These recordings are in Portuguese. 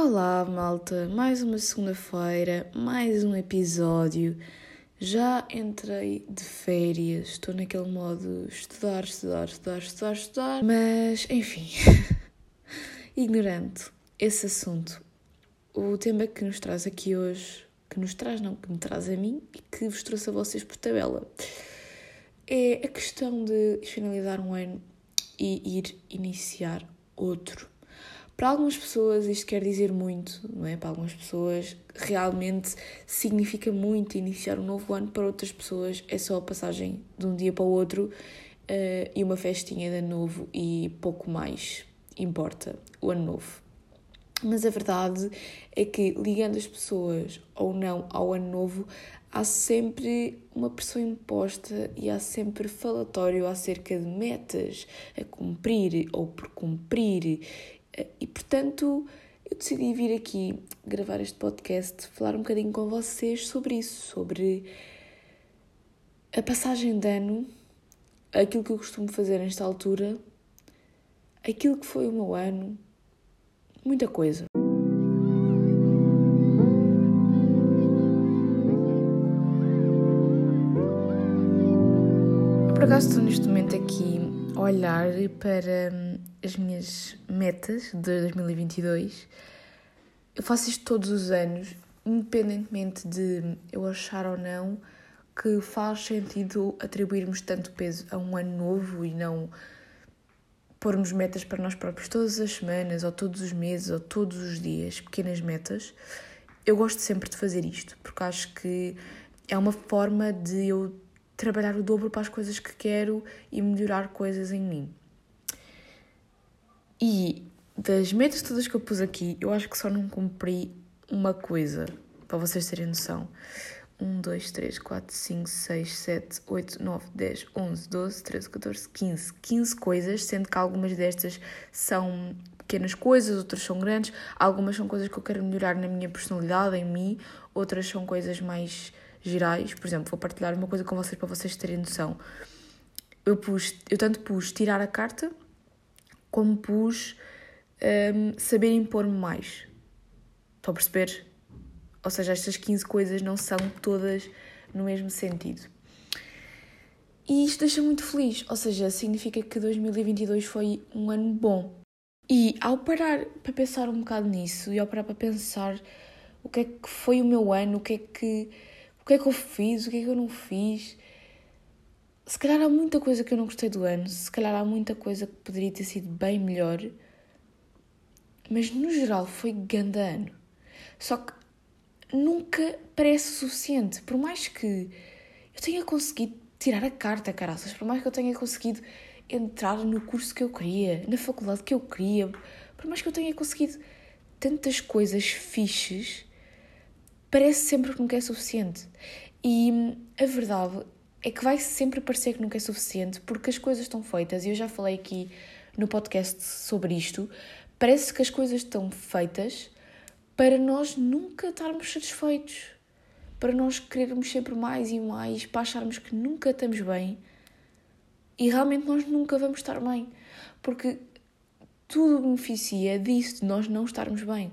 Olá, malta! Mais uma segunda-feira, mais um episódio. Já entrei de férias, estou naquele modo estudar, estudar, estudar, estudar, estudar, mas enfim, ignorante esse assunto. O tema que nos traz aqui hoje, que nos traz, não, que me traz a mim e que vos trouxe a vocês por tabela, é a questão de finalizar um ano e ir iniciar outro. Para algumas pessoas isto quer dizer muito, não é? Para algumas pessoas realmente significa muito iniciar um novo ano, para outras pessoas é só a passagem de um dia para o outro uh, e uma festinha de ano novo e pouco mais importa o ano novo. Mas a verdade é que ligando as pessoas ou não ao ano novo, há sempre uma pressão imposta e há sempre falatório acerca de metas a cumprir ou por cumprir e portanto, eu decidi vir aqui gravar este podcast, falar um bocadinho com vocês sobre isso, sobre a passagem de ano, aquilo que eu costumo fazer nesta altura, aquilo que foi o meu ano, muita coisa. Por acaso estou neste momento aqui a olhar para hum, as minhas metas de 2022. Eu faço isto todos os anos, independentemente de eu achar ou não que faz sentido atribuirmos tanto peso a um ano novo e não pormos metas para nós próprios todas as semanas, ou todos os meses, ou todos os dias, pequenas metas. Eu gosto sempre de fazer isto, porque acho que é uma forma de eu trabalhar o dobro para as coisas que quero e melhorar coisas em mim. E das metas todas que eu pus aqui, eu acho que só não cumpri uma coisa, para vocês terem noção. 1, 2, 3, 4, 5, 6, 7, 8, 9, 10, 11, 12, 13, 14, 15. 15 coisas, sendo que algumas destas são pequenas coisas, outras são grandes. Algumas são coisas que eu quero melhorar na minha personalidade, em mim. Outras são coisas mais gerais. Por exemplo, vou partilhar uma coisa com vocês para vocês terem noção. Eu, pus, eu tanto pus tirar a carta, como pus um, saber impor-me mais. Estão a perceber? Ou seja, estas 15 coisas não são todas no mesmo sentido. E isto deixa muito feliz, ou seja, significa que 2022 foi um ano bom. E ao parar para pensar um bocado nisso e ao parar para pensar o que é que foi o meu ano, o que é que, o que, é que eu fiz, o que é que eu não fiz, se calhar há muita coisa que eu não gostei do ano, se calhar há muita coisa que poderia ter sido bem melhor, mas no geral foi ganda ano. Só que nunca parece suficiente, por mais que eu tenha conseguido tirar a carta, caraças, por mais que eu tenha conseguido entrar no curso que eu queria, na faculdade que eu queria, por mais que eu tenha conseguido tantas coisas fixes, parece sempre que nunca é suficiente. E a verdade é que vai sempre parecer que nunca é suficiente porque as coisas estão feitas e eu já falei aqui no podcast sobre isto. Parece que as coisas estão feitas para nós nunca estarmos satisfeitos, para nós querermos sempre mais e mais, para acharmos que nunca estamos bem e realmente nós nunca vamos estar bem, porque tudo beneficia disso, de nós não estarmos bem.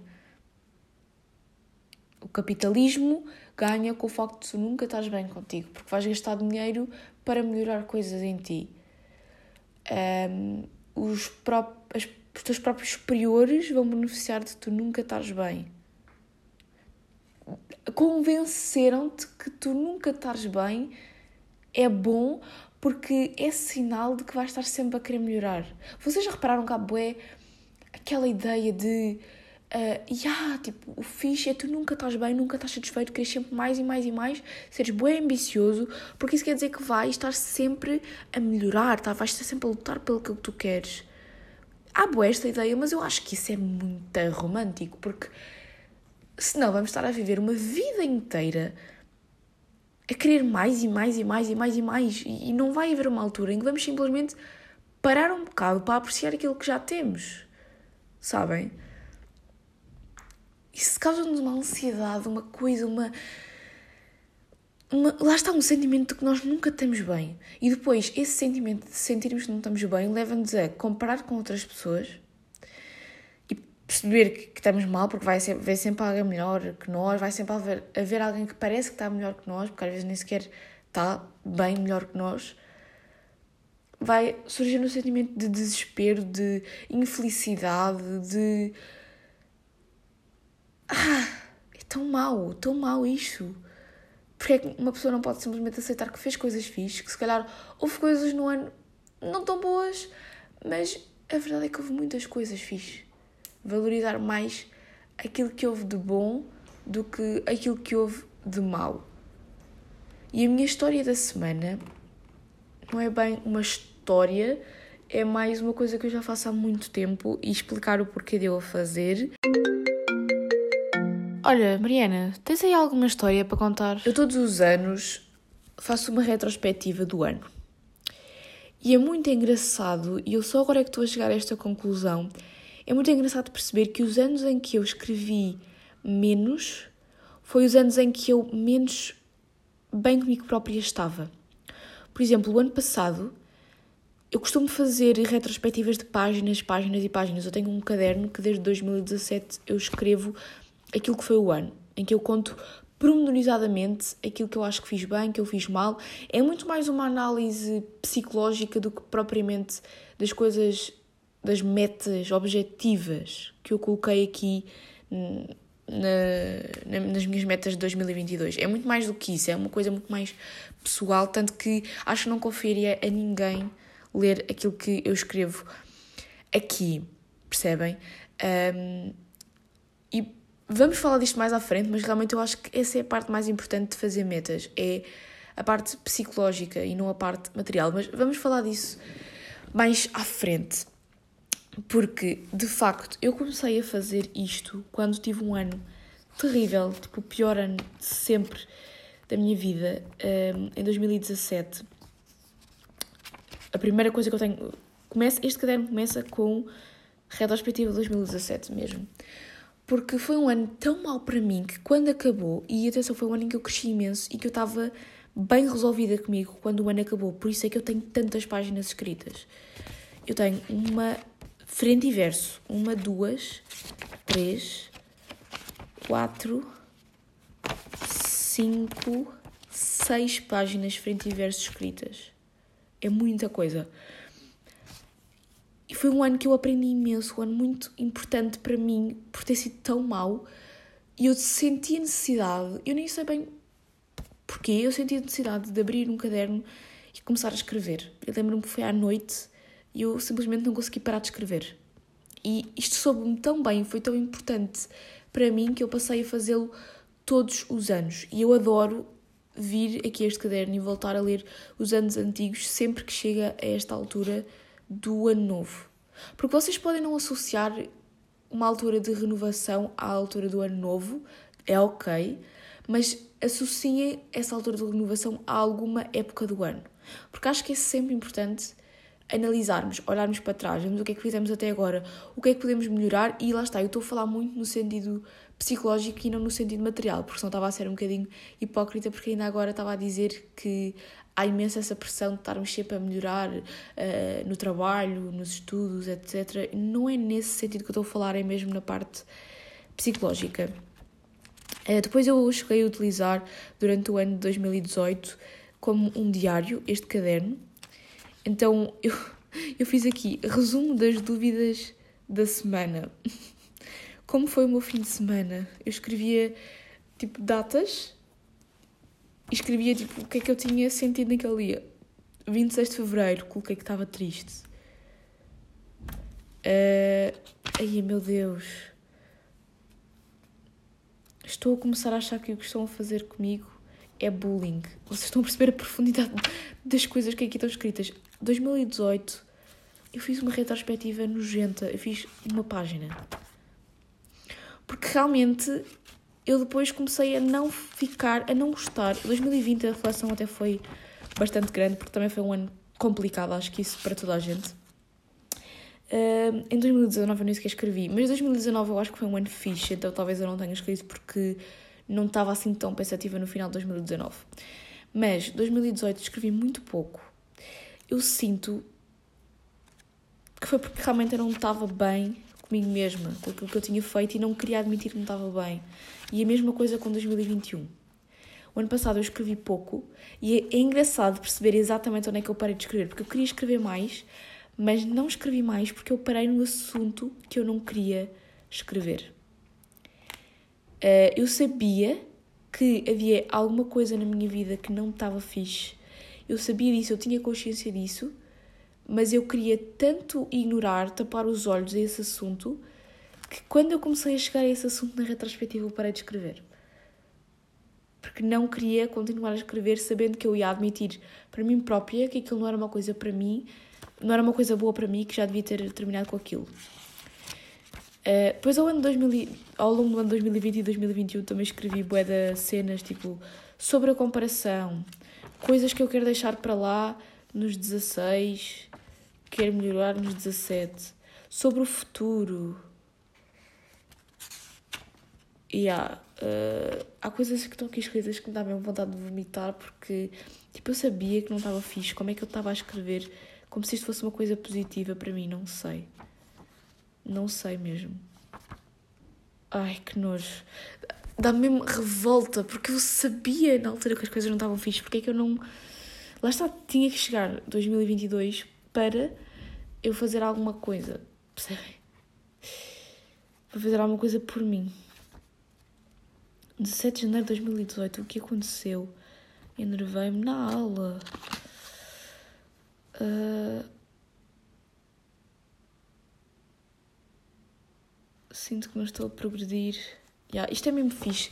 O capitalismo ganha com o facto de tu nunca estás bem contigo, porque vais gastar dinheiro para melhorar coisas em ti. Um, os, pró as, os teus próprios superiores vão beneficiar de tu nunca estás bem. Convenceram-te que tu nunca estás bem é bom porque é sinal de que vais estar sempre a querer melhorar. Vocês já repararam que há bué aquela ideia de Uh, yeah, tipo, o fixe é tu nunca estás bem, nunca estás satisfeito, queres sempre mais e mais e mais, seres bem ambicioso, porque isso quer dizer que vais estar sempre a melhorar, tá? vais estar sempre a lutar pelo que tu queres. Há boa esta ideia, mas eu acho que isso é muito romântico, porque senão vamos estar a viver uma vida inteira a querer mais e mais e mais e mais e mais, e não vai haver uma altura em que vamos simplesmente parar um bocado para apreciar aquilo que já temos, sabem? Isso causa-nos uma ansiedade, uma coisa, uma, uma. Lá está um sentimento de que nós nunca estamos bem. E depois, esse sentimento de sentirmos que não estamos bem leva-nos a comparar com outras pessoas. E perceber que, que, estamos mal, porque vai, ser, vai sempre alguém melhor que nós, vai sempre haver, haver alguém que parece que está melhor que nós, porque às vezes nem sequer está bem melhor que nós, vai surgir um sentimento de desespero, de infelicidade, de. Ah, é tão mau, tão mau isto. Porque é que uma pessoa não pode simplesmente aceitar que fez coisas fixas, que se calhar houve coisas no ano não tão boas, mas a verdade é que houve muitas coisas fixas. Valorizar mais aquilo que houve de bom do que aquilo que houve de mau. E a minha história da semana não é bem uma história, é mais uma coisa que eu já faço há muito tempo e explicar o porquê de eu a fazer. Olha, Mariana, tens aí alguma história para contar? Eu todos os anos faço uma retrospectiva do ano. E é muito engraçado, e eu só agora é que estou a chegar a esta conclusão, é muito engraçado perceber que os anos em que eu escrevi menos foi os anos em que eu menos bem comigo própria estava. Por exemplo, o ano passado eu costumo fazer retrospectivas de páginas, páginas e páginas. Eu tenho um caderno que desde 2017 eu escrevo aquilo que foi o ano, em que eu conto pormenorizadamente aquilo que eu acho que fiz bem, que eu fiz mal. É muito mais uma análise psicológica do que propriamente das coisas, das metas objetivas que eu coloquei aqui na, nas minhas metas de 2022. É muito mais do que isso, é uma coisa muito mais pessoal, tanto que acho que não confiaria a ninguém ler aquilo que eu escrevo aqui, percebem? Um, e Vamos falar disto mais à frente, mas realmente eu acho que essa é a parte mais importante de fazer metas, é a parte psicológica e não a parte material. Mas vamos falar disso mais à frente. Porque, de facto, eu comecei a fazer isto quando tive um ano terrível, tipo o pior ano de sempre da minha vida, um, em 2017. A primeira coisa que eu tenho. Começa, este caderno começa com retrospectiva de 2017 mesmo porque foi um ano tão mau para mim que quando acabou, e atenção, foi um ano em que eu cresci imenso e que eu estava bem resolvida comigo quando o ano acabou, por isso é que eu tenho tantas páginas escritas. Eu tenho uma frente e verso, uma, duas, três, quatro, cinco, seis páginas frente e verso escritas. É muita coisa. Foi um ano que eu aprendi imenso, um ano muito importante para mim, por ter sido tão mau. E eu senti a necessidade, eu nem sei bem porquê, eu senti a necessidade de abrir um caderno e começar a escrever. Eu lembro-me que foi à noite e eu simplesmente não consegui parar de escrever. E isto soube-me tão bem, foi tão importante para mim que eu passei a fazê-lo todos os anos. E eu adoro vir aqui a este caderno e voltar a ler os anos antigos sempre que chega a esta altura do ano novo. Porque vocês podem não associar uma altura de renovação à altura do ano novo, é ok, mas associem essa altura de renovação a alguma época do ano. Porque acho que é sempre importante analisarmos, olharmos para trás, vermos o que é que fizemos até agora, o que é que podemos melhorar e lá está, eu estou a falar muito no sentido psicológico e não no sentido material, porque senão estava a ser um bocadinho hipócrita, porque ainda agora estava a dizer que há imensa essa pressão de estarmos sempre a melhorar uh, no trabalho, nos estudos, etc. Não é nesse sentido que eu estou a falar, é mesmo na parte psicológica. Uh, depois eu cheguei a utilizar durante o ano de 2018 como um diário este caderno. Então eu, eu fiz aqui resumo das dúvidas da semana. Como foi o meu fim de semana? Eu escrevia tipo datas escrevia tipo o que é que eu tinha sentido naquele dia. 26 de Fevereiro, coloquei que estava triste. Uh, ai meu Deus. Estou a começar a achar que o que estão a fazer comigo é bullying. Vocês estão a perceber a profundidade das coisas que aqui estão escritas. 2018, eu fiz uma retrospectiva nojenta. Eu fiz uma página. Porque realmente eu depois comecei a não ficar, a não gostar. 2020 a reflexão até foi bastante grande, porque também foi um ano complicado, acho que isso para toda a gente. Uh, em 2019 eu nem sequer escrevi, mas 2019 eu acho que foi um ano fixe, então talvez eu não tenha escrito porque não estava assim tão pensativa no final de 2019. Mas 2018 escrevi muito pouco. Eu sinto que foi porque realmente eu não estava bem comigo mesma, com aquilo que eu tinha feito e não queria admitir que não estava bem. E a mesma coisa com 2021. O ano passado eu escrevi pouco e é, é engraçado perceber exatamente onde é que eu parei de escrever, porque eu queria escrever mais, mas não escrevi mais porque eu parei no assunto que eu não queria escrever. Uh, eu sabia que havia alguma coisa na minha vida que não estava fixe. Eu sabia disso, eu tinha consciência disso, mas eu queria tanto ignorar, tapar os olhos a esse assunto, que quando eu comecei a chegar a esse assunto na retrospectiva eu parei de escrever porque não queria continuar a escrever sabendo que eu ia admitir para mim própria que aquilo não era uma coisa para mim, não era uma coisa boa para mim, que já devia ter terminado com aquilo. Uh, depois ao, ano 2000, ao longo do ano 2020 e 2021 também escrevi bué de cenas tipo sobre a comparação, coisas que eu quero deixar para lá nos 16, quero melhorar nos 17, sobre o futuro. Yeah, Uh, há coisas que estão aqui escritas que me dá mesmo vontade de vomitar porque tipo, eu sabia que não estava fixe. Como é que eu estava a escrever como se isto fosse uma coisa positiva para mim? Não sei. Não sei mesmo. Ai, que nojo. Dá-me mesmo revolta porque eu sabia na altura que as coisas não estavam fixe. Porque é que eu não. Lá está, tinha que chegar 2022 para eu fazer alguma coisa. Percebem? Para fazer alguma coisa por mim. 17 de janeiro de 2018, o que aconteceu? Enervei-me na aula. Uh... Sinto que não estou a progredir. Yeah, isto é mesmo fixe.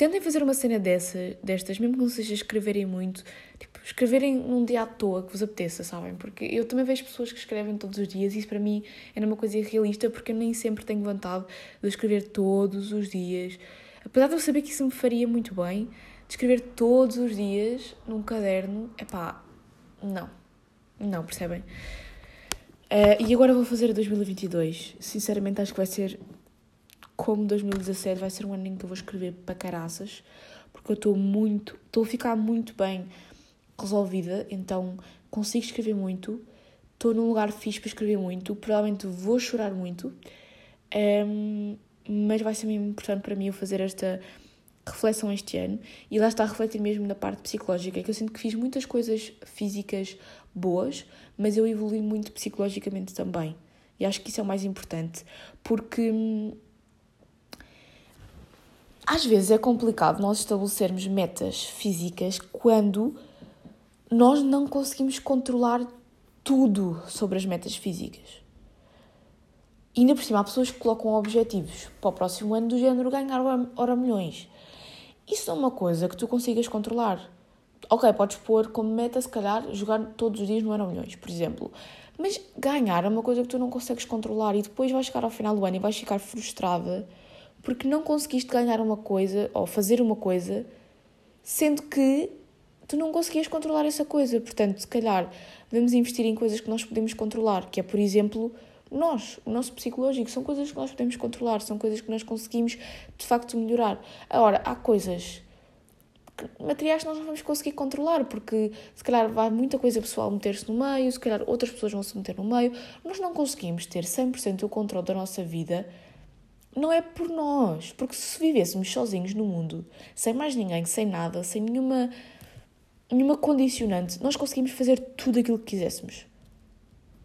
Tentem fazer uma cena dessa, destas, mesmo que não seja escreverem muito, tipo, escreverem num dia à toa que vos apeteça, sabem? Porque eu também vejo pessoas que escrevem todos os dias e isso para mim era uma coisa irrealista porque eu nem sempre tenho vontade de escrever todos os dias. Apesar de eu saber que isso me faria muito bem, de escrever todos os dias num caderno, é pá, não. Não, percebem? Uh, e agora vou fazer 2022. Sinceramente, acho que vai ser como 2017, vai ser um ano em que eu vou escrever para caraças, porque eu estou muito, estou a ficar muito bem resolvida, então consigo escrever muito, estou num lugar fixe para escrever muito, provavelmente vou chorar muito. Um, ehm, mas vai ser mesmo importante para mim eu fazer esta reflexão este ano e lá está a refletir mesmo na parte psicológica, que eu sinto que fiz muitas coisas físicas boas, mas eu evolui muito psicologicamente também. E acho que isso é o mais importante, porque hum, às vezes é complicado nós estabelecermos metas físicas quando nós não conseguimos controlar tudo sobre as metas físicas. E ainda por cima, há pessoas que colocam objetivos para o próximo ano do género ganhar hora milhões. Isso é uma coisa que tu consigas controlar. Ok, podes pôr como meta, se calhar, jogar todos os dias no Euro Milhões, por exemplo. Mas ganhar é uma coisa que tu não consegues controlar e depois vais chegar ao final do ano e vais ficar frustrada porque não conseguiste ganhar uma coisa ou fazer uma coisa sendo que tu não conseguias controlar essa coisa. Portanto, se calhar, devemos investir em coisas que nós podemos controlar, que é, por exemplo, nós, o nosso psicológico, são coisas que nós podemos controlar, são coisas que nós conseguimos de facto melhorar. Agora, há coisas materiais que nós não vamos conseguir controlar, porque se calhar vai muita coisa pessoal meter-se no meio, se calhar outras pessoas vão se meter no meio. Nós não conseguimos ter 100% o controle da nossa vida, não é por nós, porque se vivêssemos sozinhos no mundo, sem mais ninguém, sem nada, sem nenhuma, nenhuma condicionante, nós conseguimos fazer tudo aquilo que quiséssemos.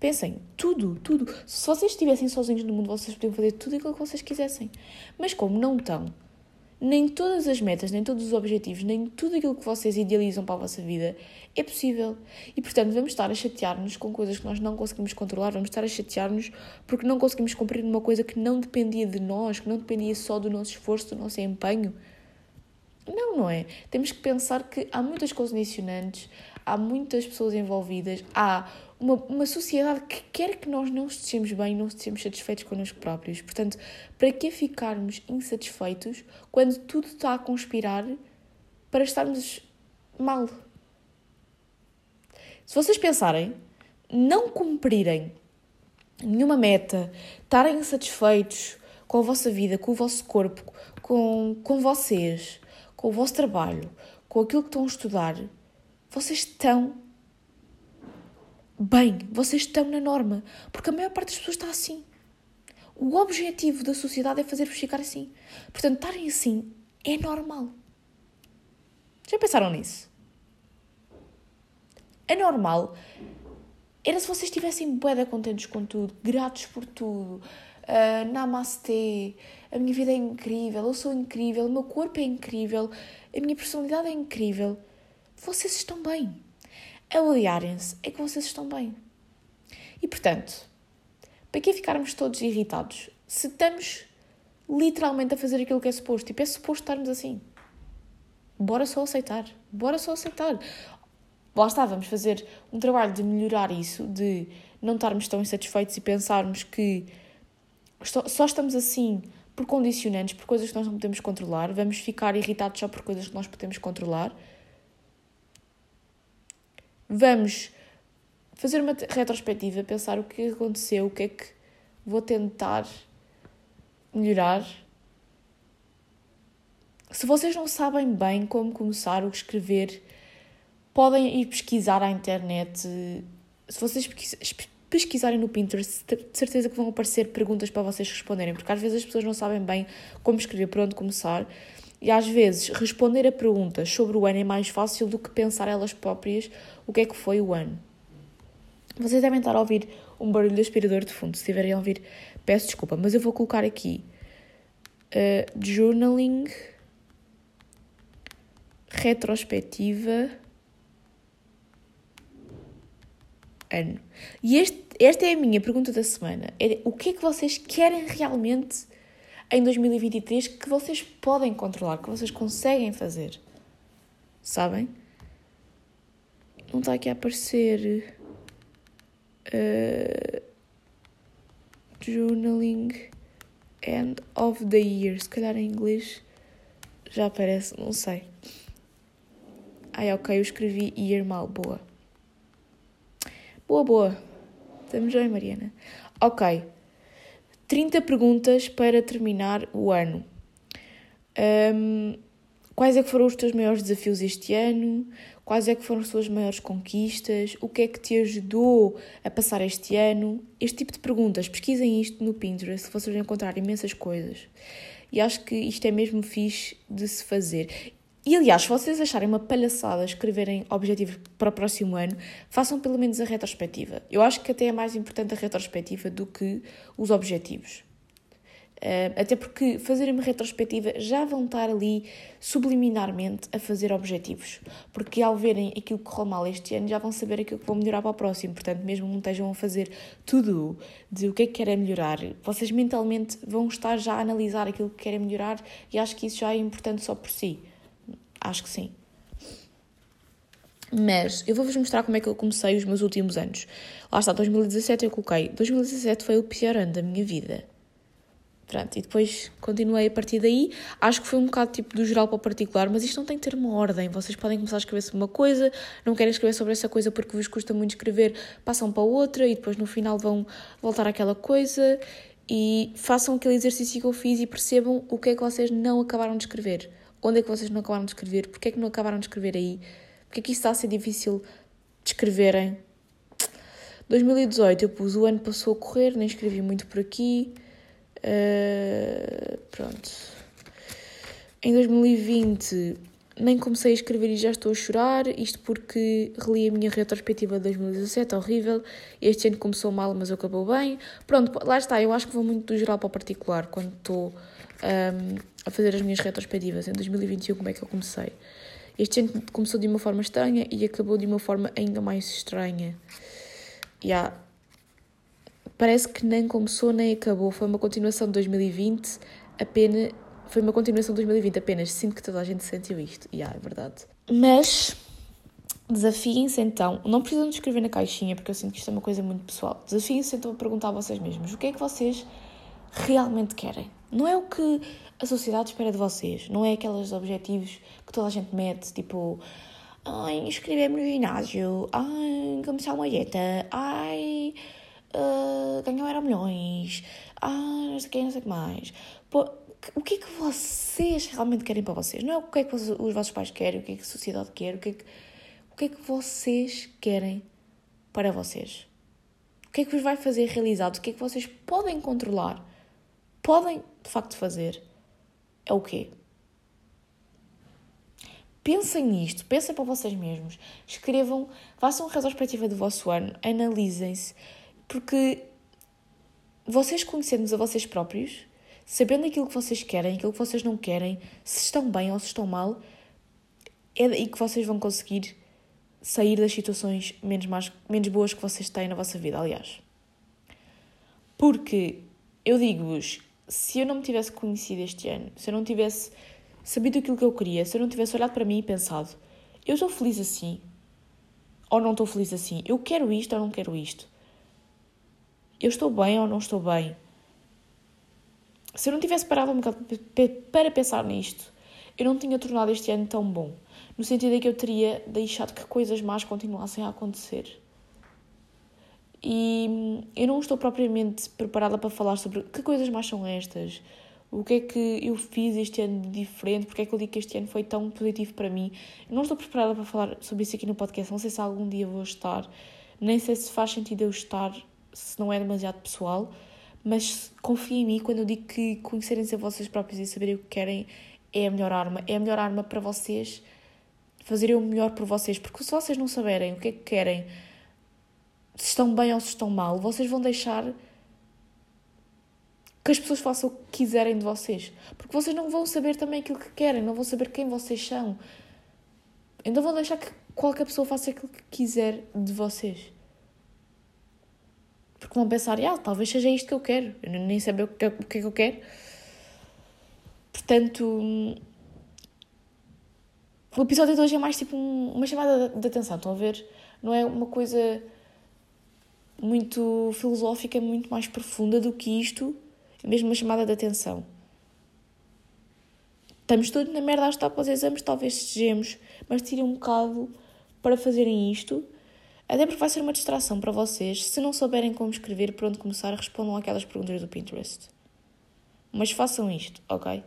Pensem, tudo, tudo. Se vocês estivessem sozinhos no mundo, vocês podiam fazer tudo aquilo que vocês quisessem. Mas como não estão, nem todas as metas, nem todos os objetivos, nem tudo aquilo que vocês idealizam para a vossa vida é possível. E portanto, vamos estar a chatear-nos com coisas que nós não conseguimos controlar, vamos estar a chatear-nos porque não conseguimos cumprir uma coisa que não dependia de nós, que não dependia só do nosso esforço, do nosso empenho. Não, não é? Temos que pensar que há muitas condicionantes, há muitas pessoas envolvidas, há uma, uma sociedade que quer que nós não estejamos bem, não estejamos satisfeitos connosco próprios. Portanto, para que ficarmos insatisfeitos quando tudo está a conspirar para estarmos mal? Se vocês pensarem, não cumprirem nenhuma meta, estarem insatisfeitos com a vossa vida, com o vosso corpo, com, com vocês, com o vosso trabalho, com aquilo que estão a estudar, vocês estão bem, vocês estão na norma. Porque a maior parte das pessoas está assim. O objetivo da sociedade é fazer-vos ficar assim. Portanto, estarem assim é normal. Já pensaram nisso? É normal. Era se vocês estivessem bué contentes com tudo, gratos por tudo. Uh, namastê, a minha vida é incrível, eu sou incrível, o meu corpo é incrível, a minha personalidade é incrível. Vocês estão bem. Aliarem-se é que vocês estão bem. E portanto, para que ficarmos todos irritados se estamos literalmente a fazer aquilo que é suposto? Tipo, é suposto estarmos assim. Bora só aceitar. Bora só aceitar. Lá está, vamos fazer um trabalho de melhorar isso, de não estarmos tão insatisfeitos e pensarmos que só estamos assim por condicionantes, por coisas que nós não podemos controlar, vamos ficar irritados só por coisas que nós podemos controlar. Vamos fazer uma retrospectiva, pensar o que aconteceu, o que é que vou tentar melhorar. Se vocês não sabem bem como começar ou escrever, podem ir pesquisar à internet. Se vocês pesquisarem no Pinterest, de certeza que vão aparecer perguntas para vocês responderem, porque às vezes as pessoas não sabem bem como escrever, por onde começar. E às vezes responder a perguntas sobre o ano é mais fácil do que pensar elas próprias o que é que foi o ano. Vocês devem estar a ouvir um barulho de aspirador de fundo. Se estiverem a ouvir, peço desculpa, mas eu vou colocar aqui uh, journaling retrospectiva ano. E este, esta é a minha pergunta da semana. É, o que é que vocês querem realmente em 2023 que vocês podem controlar, que vocês conseguem fazer? Sabem? Não está aqui a aparecer. Uh, journaling end of the year. Se calhar em inglês já aparece, não sei. Ai, ok, eu escrevi year mal, boa. Boa, boa. Estamos bem, Mariana. Ok. 30 perguntas para terminar o ano. Um, quais é que foram os teus maiores desafios este ano? Quais é que foram as tuas maiores conquistas? O que é que te ajudou a passar este ano? Este tipo de perguntas, pesquisem isto no Pinterest, vocês vão encontrar imensas coisas. E acho que isto é mesmo fixe de se fazer. E aliás, se vocês acharem uma palhaçada escreverem objetivos para o próximo ano, façam pelo menos a retrospectiva. Eu acho que até é mais importante a retrospectiva do que os objetivos. Uh, até porque fazerem uma retrospectiva já vão estar ali subliminarmente a fazer objetivos. Porque ao verem aquilo que correu mal este ano, já vão saber aquilo que vão melhorar para o próximo. Portanto, mesmo não estejam a fazer tudo de o que é que querem melhorar, vocês mentalmente vão estar já a analisar aquilo que querem melhorar e acho que isso já é importante só por si. Acho que sim. Mas eu vou-vos mostrar como é que eu comecei os meus últimos anos. Lá está, 2017 eu coloquei. 2017 foi o pior ano da minha vida. Pronto, e depois continuei a partir daí. Acho que foi um bocado tipo do geral para o particular, mas isto não tem que ter uma ordem. Vocês podem começar a escrever sobre uma coisa, não querem escrever sobre essa coisa porque vos custa muito escrever, passam para outra e depois no final vão voltar àquela coisa. E façam aquele exercício que eu fiz e percebam o que é que vocês não acabaram de escrever. Onde é que vocês não acabaram de escrever? Porquê é que não acabaram de escrever aí? Porquê é que isso está a ser difícil de escreverem? 2018 eu pus o ano passou a correr, nem escrevi muito por aqui. Uh, pronto. Em 2020 nem comecei a escrever e já estou a chorar, isto porque reli a minha retrospectiva de 2017, horrível. Este ano começou mal, mas acabou bem. Pronto, lá está, eu acho que vou muito do geral para o particular quando estou um, a fazer as minhas retrospectivas. Em 2021, como é que eu comecei? Este ano começou de uma forma estranha e acabou de uma forma ainda mais estranha. Yeah. Parece que nem começou nem acabou. Foi uma continuação de 2020, apenas. Foi uma continuação de 2020 apenas. Sinto que toda a gente sentiu isto. E yeah, é verdade. Mas desafiem-se então. Não precisam de escrever na caixinha, porque eu sinto que isto é uma coisa muito pessoal. Desafiem-se então a perguntar a vocês mesmos: o que é que vocês realmente querem? Não é o que a sociedade espera de vocês, não é aqueles objetivos que toda a gente mete, tipo, ai, inscrever-me no ginásio, ai, começar uma dieta, ai, uh, ganhar euro milhões, ai, não sei o que, não sei o que mais. Pô, o que é que vocês realmente querem para vocês? Não é o que é que os vossos pais querem, o que é que a sociedade quer, o que é que, o que, é que vocês querem para vocês? O que é que vos vai fazer realizados? O que é que vocês podem controlar? podem de facto fazer é o quê? Pensem nisto, pensem para vocês mesmos, escrevam, façam uma retrospectiva do vosso ano, analisem-se, porque vocês conhecendo-nos a vocês próprios, sabendo aquilo que vocês querem, aquilo que vocês não querem, se estão bem ou se estão mal, é daí que vocês vão conseguir sair das situações menos, menos boas que vocês têm na vossa vida, aliás. Porque eu digo-vos, se eu não me tivesse conhecido este ano, se eu não tivesse sabido aquilo que eu queria, se eu não tivesse olhado para mim e pensado, eu estou feliz assim, ou não estou feliz assim, eu quero isto ou não quero isto, eu estou bem ou não estou bem. Se eu não tivesse parado um bocado para pensar nisto, eu não tinha tornado este ano tão bom. No sentido de que eu teria deixado que coisas más continuassem a acontecer. E eu não estou propriamente preparada para falar sobre que coisas más são estas, o que é que eu fiz este ano de diferente, porque é que eu digo que este ano foi tão positivo para mim. Eu não estou preparada para falar sobre isso aqui no podcast, não sei se algum dia vou estar, nem sei se faz sentido eu estar, se não é demasiado pessoal, mas confiem em mim quando eu digo que conhecerem-se a vocês próprios e saberem o que querem é a melhor arma. É a melhor arma para vocês fazerem o melhor por vocês, porque se vocês não saberem o que é que querem, se estão bem ou se estão mal, vocês vão deixar que as pessoas façam o que quiserem de vocês. Porque vocês não vão saber também aquilo que querem, não vão saber quem vocês são. Então vão deixar que qualquer pessoa faça aquilo que quiser de vocês. Porque vão pensar, ah, talvez seja isto que eu quero. Eu nem saber o que, é, o que é que eu quero. Portanto, o episódio de hoje é mais tipo uma chamada de atenção, estão a ver? Não é uma coisa muito filosófica, muito mais profunda do que isto mesmo uma chamada de atenção. Estamos todos na merda a estar para os exames, talvez sejamos, mas tirem um bocado para fazerem isto, até porque vai ser uma distração para vocês. Se não souberem como escrever, por onde começar, respondam aquelas perguntas do Pinterest. Mas façam isto, ok?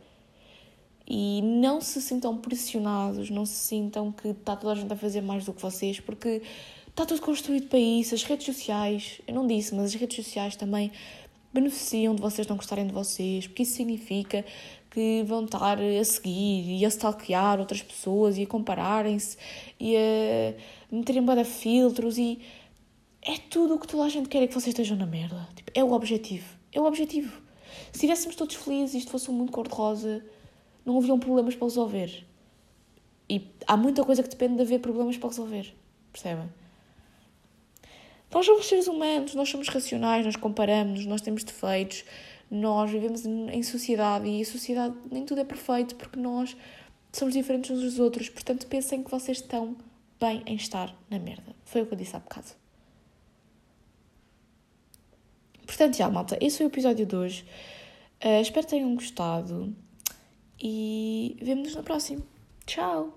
E não se sintam pressionados, não se sintam que está toda a gente a fazer mais do que vocês, porque está tudo construído para isso. As redes sociais, eu não disse, mas as redes sociais também beneficiam de vocês não gostarem de vocês, porque isso significa que vão estar a seguir e a stalkear outras pessoas e a compararem-se e a meterem bada filtros e é tudo o que toda a gente quer é que vocês estejam na merda. Tipo, é o objetivo. É o objetivo. Se estivéssemos todos felizes e isto fosse um mundo cor-de-rosa, não haviam problemas para resolver. E há muita coisa que depende de haver problemas para resolver. Percebem? Nós somos seres humanos, nós somos racionais, nós comparamos, nós temos defeitos, nós vivemos em sociedade e a sociedade nem tudo é perfeito porque nós somos diferentes uns dos outros. Portanto, pensem que vocês estão bem em estar na merda. Foi o que eu disse há bocado. Portanto, já, malta, esse foi o episódio de hoje. Uh, espero que tenham gostado e vemo-nos no próximo. Tchau!